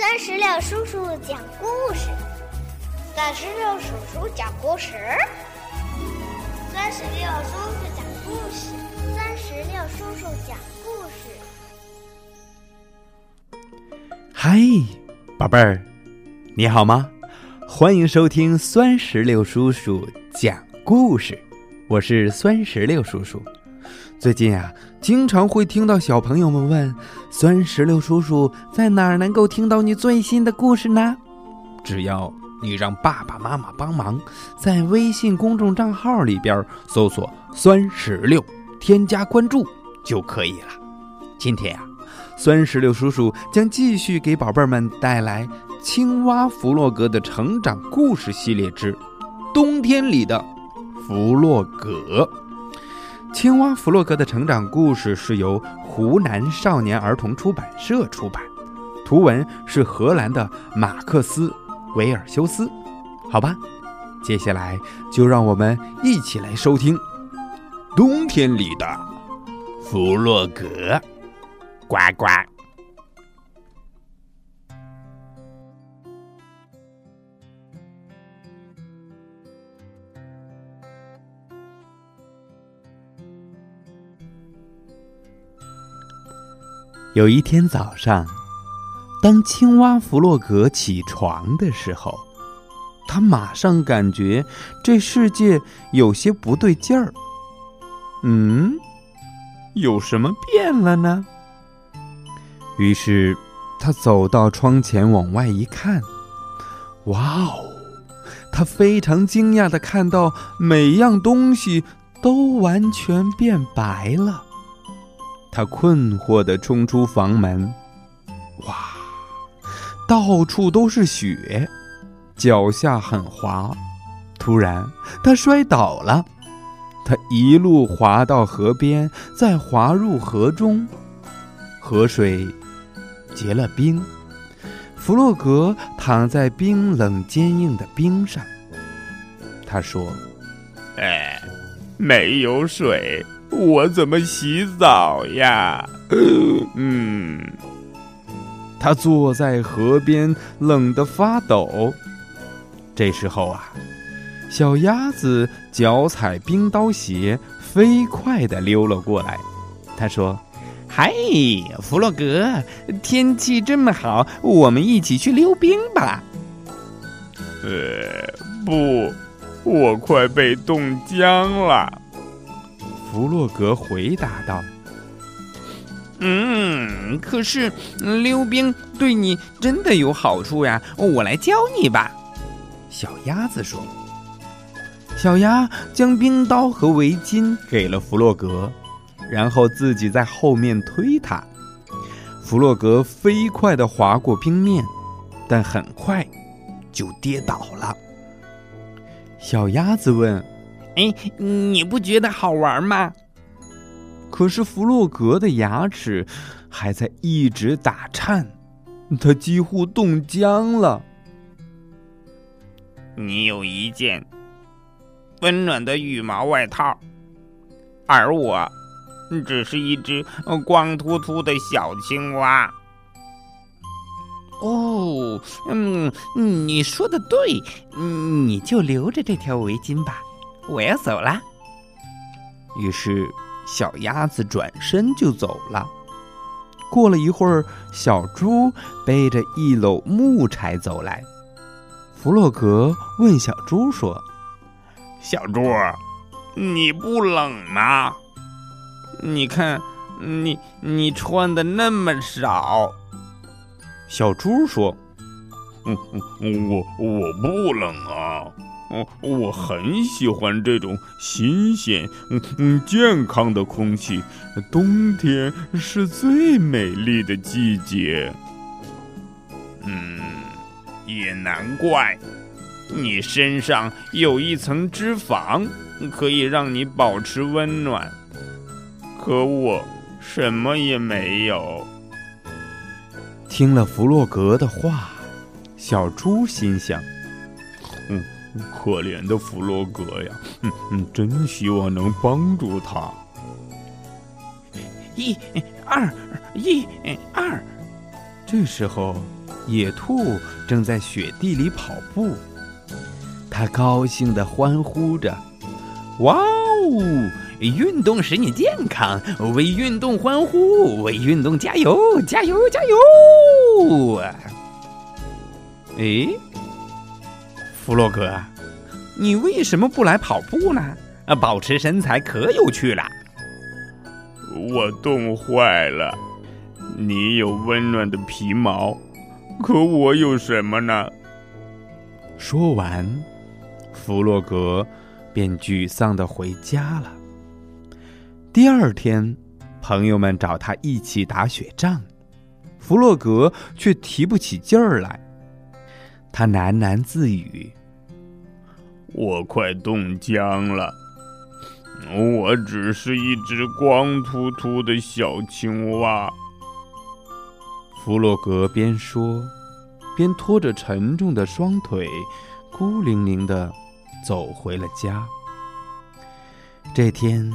三十六叔叔讲故事，三十六叔叔讲故事，三十六叔叔讲故事，三十六叔叔讲故事。嗨，宝贝儿，你好吗？欢迎收听酸石榴叔叔讲故事，我是酸石榴叔叔。最近啊，经常会听到小朋友们问：“酸石榴叔叔在哪儿能够听到你最新的故事呢？”只要你让爸爸妈妈帮忙，在微信公众账号里边搜索“酸石榴”，添加关注就可以了。今天呀，酸石榴叔叔将继续给宝贝们带来《青蛙弗洛格的成长故事系列之冬天里的弗洛格》。青蛙弗洛格的成长故事是由湖南少年儿童出版社出版，图文是荷兰的马克思·维尔修斯。好吧，接下来就让我们一起来收听冬天里的弗洛格。呱呱。有一天早上，当青蛙弗洛格起床的时候，他马上感觉这世界有些不对劲儿。嗯，有什么变了呢？于是，他走到窗前往外一看，哇哦！他非常惊讶的看到每样东西都完全变白了。他困惑地冲出房门，哇，到处都是雪，脚下很滑。突然，他摔倒了，他一路滑到河边，再滑入河中，河水结了冰。弗洛格躺在冰冷坚硬的冰上。他说：“哎，没有水。”我怎么洗澡呀？嗯，他坐在河边，冷得发抖。这时候啊，小鸭子脚踩冰刀鞋，飞快地溜了过来。他说：“嗨，弗洛格，天气这么好，我们一起去溜冰吧。”呃，不，我快被冻僵了。弗洛格回答道：“嗯，可是溜冰对你真的有好处呀，我来教你吧。”小鸭子说。小鸭将冰刀和围巾给了弗洛格，然后自己在后面推他。弗洛格飞快地滑过冰面，但很快就跌倒了。小鸭子问。哎，你不觉得好玩吗？可是弗洛格的牙齿还在一直打颤，他几乎冻僵了。你有一件温暖的羽毛外套，而我只是一只光秃秃的小青蛙。哦，嗯，你说的对，你就留着这条围巾吧。我要走了。于是，小鸭子转身就走了。过了一会儿，小猪背着一篓木柴走来。弗洛格问小猪说：“小猪，你不冷吗？你看，你你穿的那么少。”小猪说：“嗯嗯，我我不冷啊。”哦，我很喜欢这种新鲜、嗯嗯健康的空气。冬天是最美丽的季节。嗯，也难怪，你身上有一层脂肪，可以让你保持温暖。可我什么也没有。听了弗洛格的话，小猪心想：可怜的弗洛格呀，嗯嗯，真希望能帮助他。一、二、一、二。这时候，野兔正在雪地里跑步，它高兴地欢呼着：“哇哦！运动使你健康，为运动欢呼，为运动加油，加油，加油！”哎，弗洛格，你为什么不来跑步呢？啊，保持身材可有趣了。我冻坏了，你有温暖的皮毛，可我有什么呢？说完，弗洛格便沮丧的回家了。第二天，朋友们找他一起打雪仗，弗洛格却提不起劲儿来。他喃喃自语：“我快冻僵了。”我只是一只光秃秃的小青蛙。弗洛格边说，边拖着沉重的双腿，孤零零的走回了家。这天，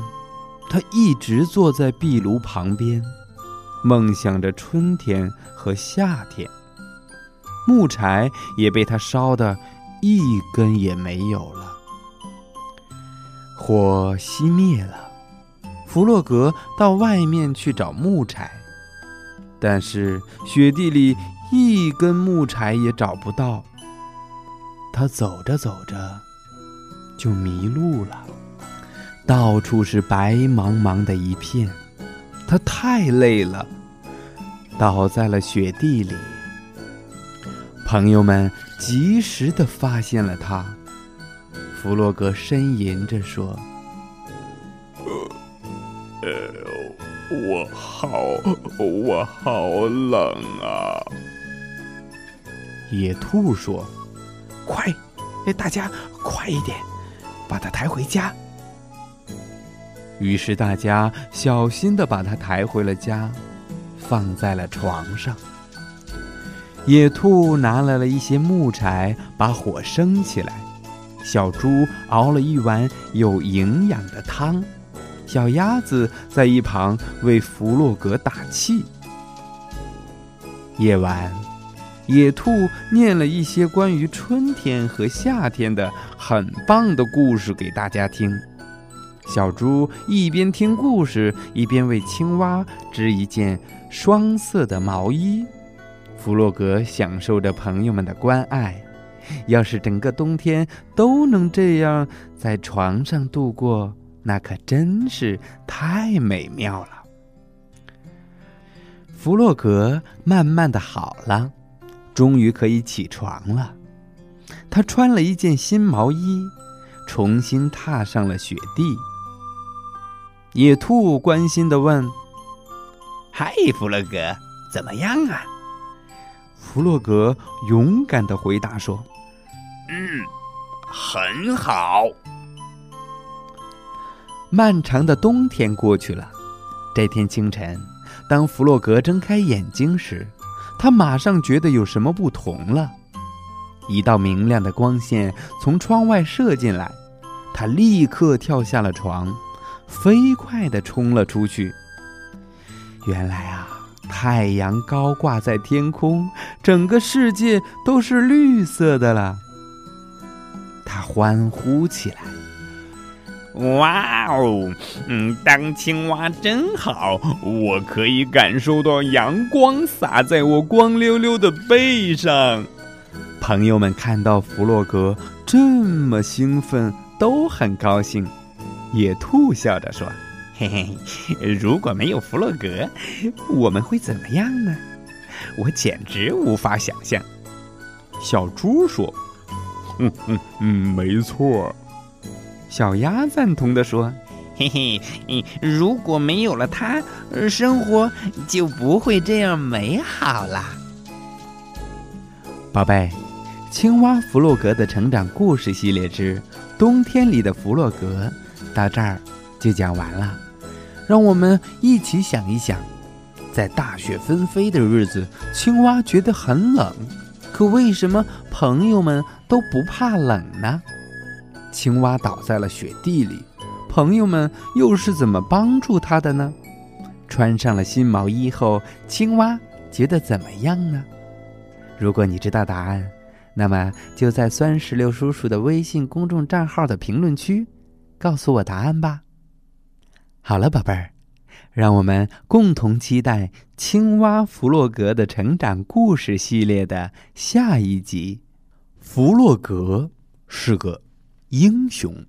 他一直坐在壁炉旁边，梦想着春天和夏天。木柴也被他烧得一根也没有了。火熄灭了，弗洛格到外面去找木柴，但是雪地里一根木柴也找不到。他走着走着就迷路了，到处是白茫茫的一片。他太累了，倒在了雪地里。朋友们及时的发现了他。弗洛格呻吟着说：“呃，我好，我好冷啊！”野兔说：“快，大家快一点，把它抬回家。”于是大家小心的把它抬回了家，放在了床上。野兔拿来了一些木柴，把火升起来。小猪熬了一碗有营养的汤，小鸭子在一旁为弗洛格打气。夜晚，野兔念了一些关于春天和夏天的很棒的故事给大家听。小猪一边听故事，一边为青蛙织一件双色的毛衣。弗洛格享受着朋友们的关爱。要是整个冬天都能这样在床上度过，那可真是太美妙了。弗洛格慢慢的好了，终于可以起床了。他穿了一件新毛衣，重新踏上了雪地。野兔关心的问：“嗨，弗洛格，怎么样啊？”弗洛格勇敢的回答说。嗯，很好。漫长的冬天过去了，这天清晨，当弗洛格睁开眼睛时，他马上觉得有什么不同了。一道明亮的光线从窗外射进来，他立刻跳下了床，飞快地冲了出去。原来啊，太阳高挂在天空，整个世界都是绿色的了。他欢呼起来：“哇哦，嗯，当青蛙真好！我可以感受到阳光洒在我光溜溜的背上。”朋友们看到弗洛格这么兴奋，都很高兴。野兔笑着说：“嘿嘿，如果没有弗洛格，我们会怎么样呢？我简直无法想象。”小猪说。嗯嗯嗯，没错。小鸭赞同的说：“嘿嘿，如果没有了它，生活就不会这样美好了。”宝贝，青蛙弗洛格的成长故事系列之《冬天里的弗洛格》到这儿就讲完了。让我们一起想一想，在大雪纷飞的日子，青蛙觉得很冷。可为什么朋友们都不怕冷呢？青蛙倒在了雪地里，朋友们又是怎么帮助它的呢？穿上了新毛衣后，青蛙觉得怎么样呢？如果你知道答案，那么就在酸石榴叔叔的微信公众账号的评论区告诉我答案吧。好了，宝贝儿，让我们共同期待青蛙弗洛格的成长故事系列的下一集。弗洛格是个英雄。